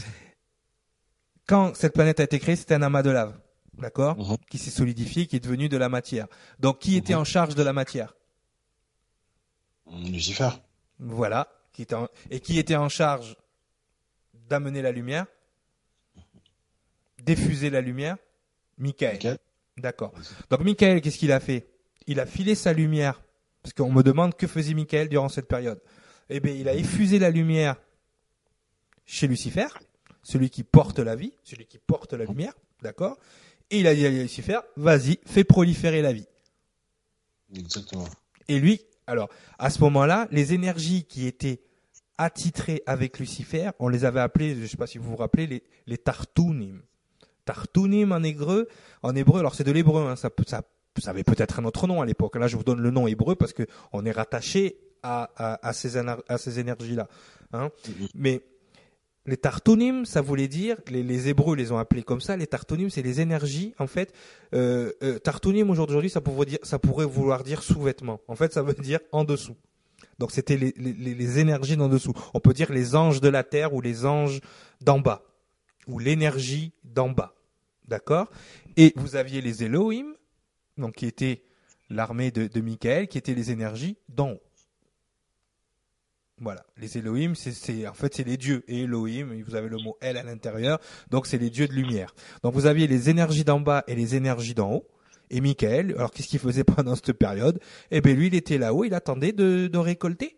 Quand cette planète a été créée, c'était un amas de lave, d'accord, Mhm. qui s'est solidifié, qui est devenu de la matière. Donc, qui était Mhm. en charge de la matière? Lucifer. Voilà, qui était en- et qui était en charge d'amener la lumière, diffuser la lumière, Michael. D'accord. Donc Michael, qu'est-ce qu'il a fait? Il a filé sa lumière. Parce qu'on me demande que faisait Michael durant cette période. Eh bien, il a effusé la lumière chez Lucifer, celui qui porte la vie, celui qui porte la lumière, d'accord? Et il a dit à Lucifer, vas-y, fais proliférer la vie. Exactement. Et lui, alors, à ce moment-là, les énergies qui étaient attitrées avec Lucifer, on les avait appelées, je ne sais pas si vous vous rappelez, les, les Tartunim. Tartunim en hébreu, en hébreu, alors c'est de l'hébreu, hein, ça, peut- ça, ça avait peut-être un autre nom à l'époque. Là, je vous donne le nom hébreu parce que on est rattaché à, à, à ces, éner- à ces énergies-là. Hein. Mhm. Mais les Tartunim, ça voulait dire, les, les Hébreux les ont appelés comme ça. Les Tartunim, c'est les énergies. En fait, euh, euh, Tartunim aujourd'hui, ça pourrait dire, ça pourrait vouloir dire sous-vêtements. En fait, ça veut dire en dessous. Donc c'était les, énergies d'en dessous. On peut dire les anges de la terre ou les anges d'en bas ou l'énergie d'en bas. D'accord? Et vous aviez les Elohim, donc qui étaient l'armée de, Michael, qui étaient les énergies d'en haut. Voilà, les Elohim, c'est en fait c'est les dieux et Elohim, vous avez le mot El à l'intérieur, donc c'est les dieux de lumière. Donc vous aviez les énergies d'en bas et les énergies d'en haut. Et Michael, alors qu'est-ce qu'il faisait pendant cette période? Eh bien lui, il était là-haut, il attendait de, de récolter.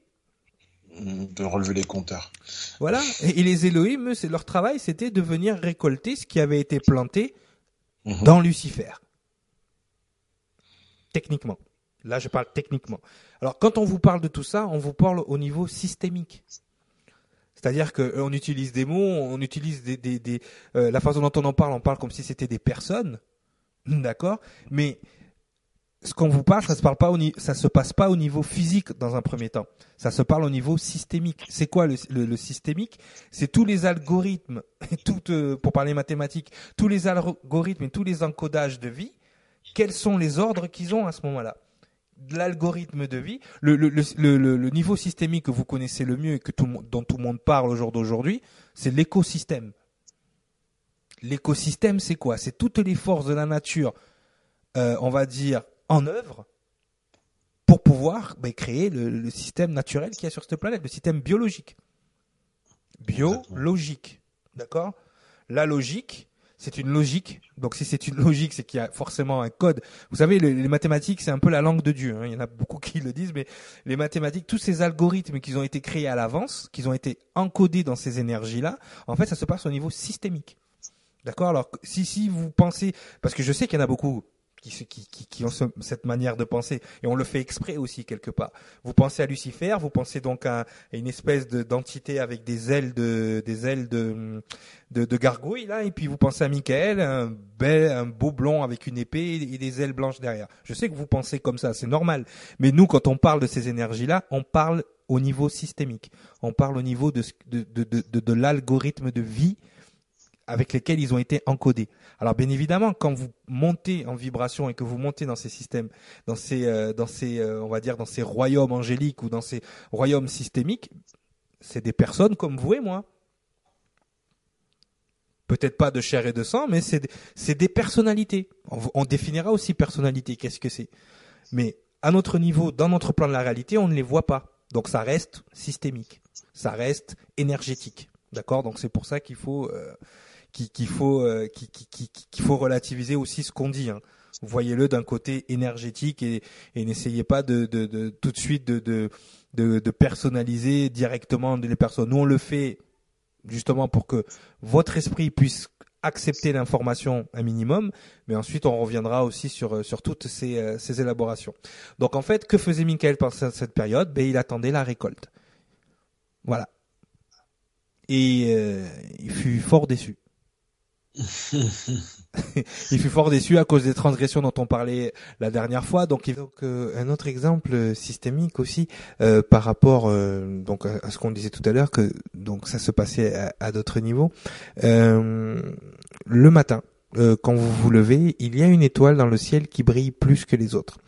De relever les compteurs. Voilà. Et, les Elohim, c'est leur travail, c'était de venir récolter ce qui avait été planté Mhm. dans Lucifer. Techniquement. Là, je parle techniquement. Alors, quand on vous parle de tout ça, on vous parle au niveau systémique. C'est-à-dire que euh, utilise des mots, on utilise des, des, des euh, la façon dont on en parle, on parle comme si c'était des personnes. D'accord Mais ce qu'on vous parle, ça se pas au se passe pas au niveau physique dans un premier temps. Ça se parle au niveau systémique. C'est quoi le, systémique? C'est tous les algorithmes, tout, euh, pour parler mathématiques, tous les algorithmes et tous les encodages de vie. Quels sont les ordres qu'ils ont à ce moment-là? L'algorithme de vie, le, le, niveau systémique que vous connaissez le mieux et que tout, dont tout le monde parle au jour d'aujourd'hui, c'est l'écosystème. L'écosystème, c'est quoi? C'est toutes les forces de la nature, euh, on va dire, en œuvre pour pouvoir ben, créer le, système naturel qu'il y a sur cette planète, le système biologique. Biologique. D'accord? La logique, c'est une logique. Donc si c'est une logique, c'est qu'il y a forcément un code. Vous savez, les, mathématiques, c'est un peu la langue de Dieu. Hein. Il y en a beaucoup qui le disent, mais les mathématiques, tous ces algorithmes qui ont été créés à l'avance, qui ont été encodés dans ces énergies-là, en fait, ça se passe au niveau systémique. D'accord? Alors si si vous pensez, parce que je sais qu'il y en a beaucoup qui, ont cette manière de penser et on le fait exprès aussi quelque part. Vous pensez à Lucifer, vous pensez donc à, une espèce d'entité avec des ailes de des ailes de, de, gargouille là et puis vous pensez à Michael, un bel un beau blond avec une épée et des ailes blanches derrière. Je sais que vous pensez comme ça, c'est normal. Mais nous quand on parle de ces énergies là, on parle au niveau systémique. On parle au niveau de de, de, de l'algorithme de vie avec lesquels ils ont été encodés. Alors bien évidemment, quand vous montez en vibration et que vous montez dans ces systèmes, dans ces, euh, dans ces, euh, on va dire, dans ces royaumes angéliques ou dans ces royaumes systémiques, c'est des personnes comme vous et moi. Peut-être pas de chair et de sang, mais c'est des personnalités. On, on définira aussi personnalité. Qu'est-ce que c'est Mais à notre niveau, dans notre plan de la réalité, on ne les voit pas. Donc ça reste systémique, ça reste énergétique. D'accord? Donc c'est pour ça qu'il faut euh, qu'il faut euh, faut relativiser aussi ce qu'on dit. Hein. Voyez-le d'un côté énergétique et, et n'essayez pas de, de, de, tout de suite de, de, de, personnaliser directement les personnes. Nous on le fait justement pour que votre esprit puisse accepter l'information un minimum, mais ensuite on reviendra aussi sur sur toutes ces, euh, ces élaborations. Donc en fait, que faisait Michael pendant cette période? Ben il attendait la récolte. Voilà. Et euh, il fut fort déçu. il fut fort déçu à cause des transgressions dont on parlait la dernière fois. Donc, donc euh, un autre exemple systémique aussi euh, par rapport euh, donc à, ce qu'on disait tout à l'heure que donc ça se passait à, à d'autres niveaux. le matin, quand vous vous levez, il y a une étoile dans le ciel qui brille plus que les autres.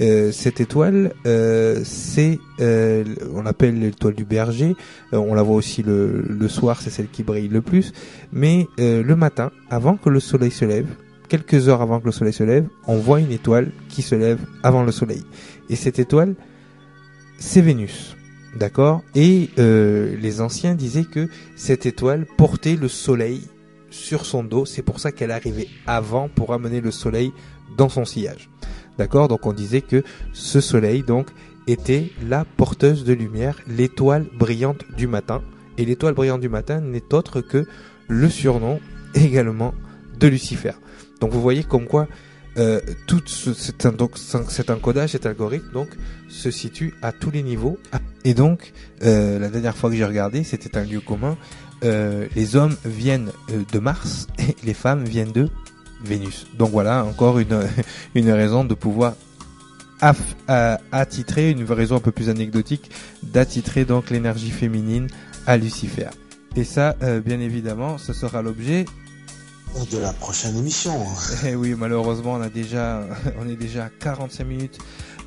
Euh, cette étoile, euh, c'est, euh, on l'appelle l'étoile du berger. on la voit aussi le, le soir, c'est celle qui brille le plus. Mais le matin, avant que le soleil se lève, quelques heures avant que le soleil se lève, on voit une étoile qui se lève avant le soleil. Et cette étoile, c'est Vénus. D'accord? Et les anciens disaient que cette étoile portait le soleil sur son dos. C'est pour ça qu'elle arrivait avant pour amener le soleil dans son sillage. D'accord? Donc on disait que ce soleil donc était la porteuse de lumière, l'étoile brillante du matin. Et l'étoile brillante du matin n'est autre que le surnom également de Lucifer. Donc vous voyez comme quoi euh, tout ce, cet, encodage, cet algorithme donc se situe à tous les niveaux. Et donc euh, la dernière fois que j'ai regardé, c'était un lieu commun. Euh, les hommes viennent euh, de Mars et les femmes viennent de Vénus. Donc voilà, encore une, une raison de pouvoir attitrer, une raison un peu plus anecdotique, d'attitrer donc l'énergie féminine à Lucifer. Et ça, euh, bien évidemment, ce sera l'objet de la prochaine émission. Et eh oui, malheureusement, on a déjà, on est déjà à 45 minutes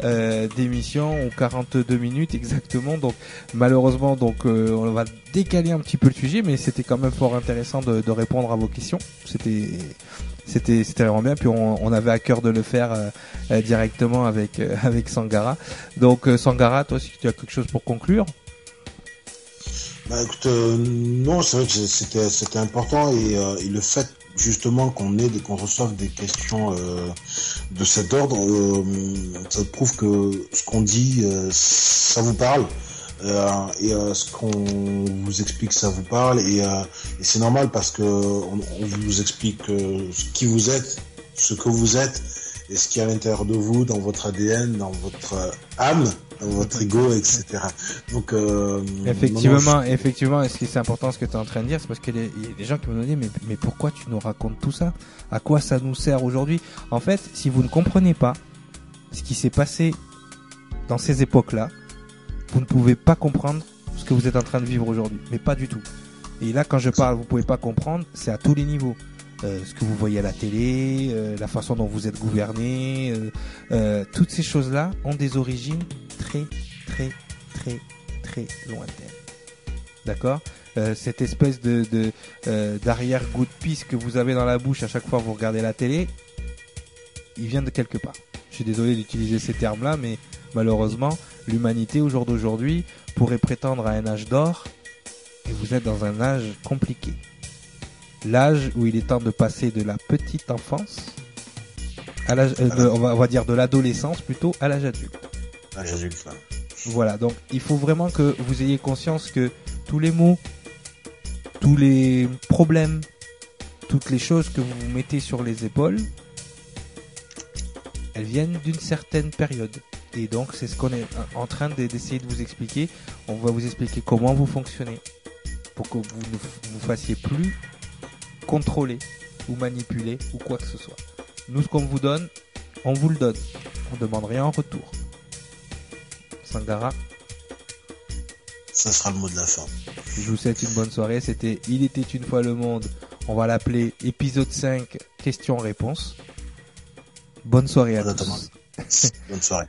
euh, d'émission ou 42 minutes exactement. Donc malheureusement, donc euh, on va décaler un petit peu le sujet, mais c'était quand même fort intéressant de, répondre à vos questions. C'était c'était c'était vraiment bien. Puis on, avait à cœur de le faire euh, euh, directement avec avec Sangara. Donc Sangara, toi, si tu as quelque chose pour conclure? Bah écoute, non, c'est vrai que c'était c'était important et, et, le fait justement qu'on ait qu'on reçoive des questions de cet ordre, ça prouve que ce qu'on dit, ça vous parle. Euh, et euh, ce qu'on vous explique, ça vous parle et, euh, c'est normal parce que on vous explique qui vous êtes, ce que vous êtes et ce qui est à l'intérieur de vous, dans votre ADN, dans votre âme, votre ego, etc. Donc euh, effectivement, effectivement, ce qui est important, ce que tu es en train de dire, c'est parce qu'il y, a des gens qui me disent mais mais pourquoi tu nous racontes tout ça? À quoi ça nous sert aujourd'hui? En fait, si vous ne comprenez pas ce qui s'est passé dans ces époques-là, vous ne pouvez pas comprendre ce que vous êtes en train de vivre aujourd'hui, mais pas du tout. Et là, quand je parle, vous pouvez pas comprendre, c'est à tous les niveaux. Euh, ce que vous voyez à la télé, euh, la façon dont vous êtes gouverné, euh, toutes ces choses-là ont des origines très, très, très, très lointaines. D'accord? Cette espèce de d'arrière-goût de pisse que vous avez dans la bouche à chaque fois que vous regardez la télé, il vient de quelque part. Je suis désolé d'utiliser ces termes-là, mais malheureusement, l'humanité au jour d'aujourd'hui pourrait prétendre à un âge d'or, et vous êtes dans un âge compliqué l'âge où il est temps de passer de la petite enfance à l'âge, euh, on, va, dire de l'adolescence plutôt à l'âge adulte. L'âge adulte. Voilà, donc il faut vraiment que vous ayez conscience que tous les mots, tous les problèmes, toutes les choses que vous vous mettez sur les épaules, elles viennent d'une certaine période. Et donc c'est ce qu'on est en train d'essayer de vous expliquer. On va vous expliquer comment vous fonctionnez pour que vous ne vous fassiez plus contrôler ou manipuler ou quoi que ce soit. Nous, ce qu'on vous donne, on vous le donne. On demande rien en retour. Sangara. Ça sera le mot de la fin. Je vous souhaite une bonne soirée. C'était Il était une fois le monde. On va l'appeler épisode 5, questions-réponses. Bonne soirée à tous. Bonne soirée.